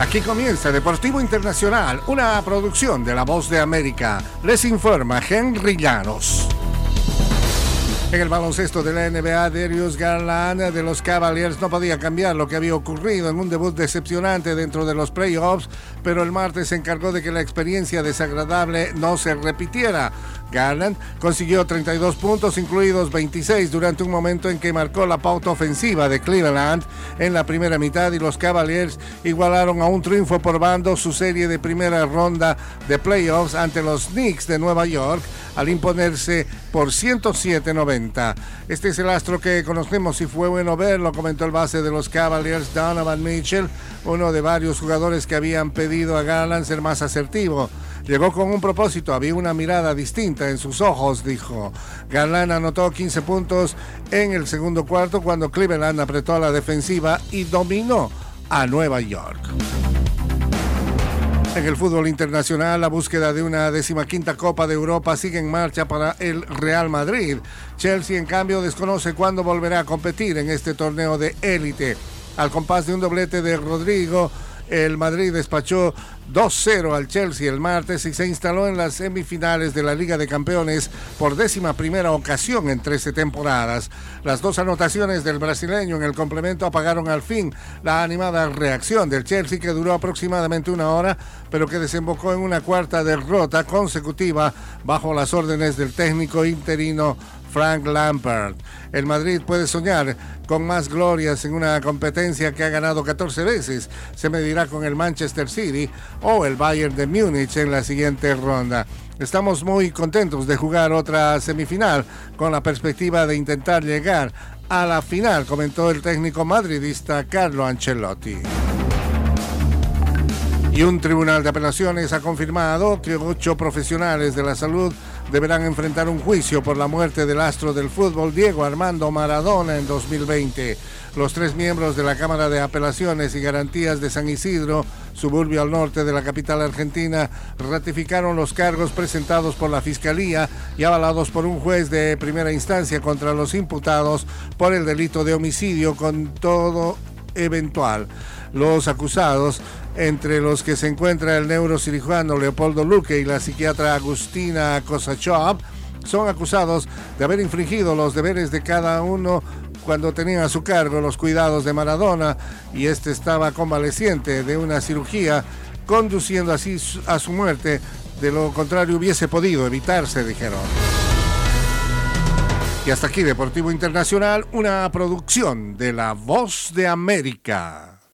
Aquí comienza Deportivo Internacional, una producción de La Voz de América. Les informa Henry Llanos. En el baloncesto de la NBA, Darius Garland de los Cavaliers no podía cambiar lo que había ocurrido en un debut decepcionante dentro de los playoffs, pero el martes se encargó de que la experiencia desagradable no se repitiera. Garland consiguió 32 puntos, incluidos 26 durante un momento en que marcó la pauta ofensiva de Cleveland en la primera mitad y los Cavaliers igualaron a un triunfo por bando su serie de primera ronda de playoffs ante los Knicks de Nueva York al imponerse por 107-90. Este es el astro que conocemos y fue bueno verlo, comentó el base de los Cavaliers, Donovan Mitchell, uno de varios jugadores que habían pedido a Garland ser más asertivo. Llegó con un propósito, había una mirada distinta en sus ojos, dijo. Garland anotó 15 puntos en el segundo cuarto cuando Cleveland apretó la defensiva y dominó a Nueva York. En el fútbol internacional, la búsqueda de una decimaquinta Copa de Europa sigue en marcha para el Real Madrid. Chelsea, en cambio, desconoce cuándo volverá a competir en este torneo de élite. Al compás de un doblete de Rodrigo, el Madrid despachó 2-0 al Chelsea el martes y se instaló en las semifinales de la Liga de Campeones por décima primera ocasión en 13 temporadas. Las dos anotaciones del brasileño en el complemento apagaron al fin la animada reacción del Chelsea que duró aproximadamente una hora, pero que desembocó en una cuarta derrota consecutiva bajo las órdenes del técnico interino Frank Lampard. El Madrid puede soñar con más glorias en una competencia que ha ganado 14 veces. Se medirá con el Manchester City o el Bayern de Múnich en la siguiente ronda. Estamos muy contentos de jugar otra semifinal con la perspectiva de intentar llegar a la final, comentó el técnico madridista Carlo Ancelotti. Y un tribunal de apelaciones ha confirmado que ocho profesionales de la salud deberán enfrentar un juicio por la muerte del astro del fútbol Diego Armando Maradona en 2020. Los tres miembros de la Cámara de Apelaciones y Garantías de San Isidro, suburbio al norte de la capital argentina, ratificaron los cargos presentados por la Fiscalía y avalados por un juez de primera instancia contra los imputados por el delito de homicidio con todo eventual. Los acusados, entre los que se encuentra el neurocirujano Leopoldo Luque y la psiquiatra Agustina Kosachov, son acusados de haber infringido los deberes de cada uno cuando tenían a su cargo los cuidados de Maradona y este estaba convaleciente de una cirugía, conduciendo así a su muerte. De lo contrario hubiese podido evitarse, dijeron. Y hasta aquí Deportivo Internacional, una producción de La Voz de América.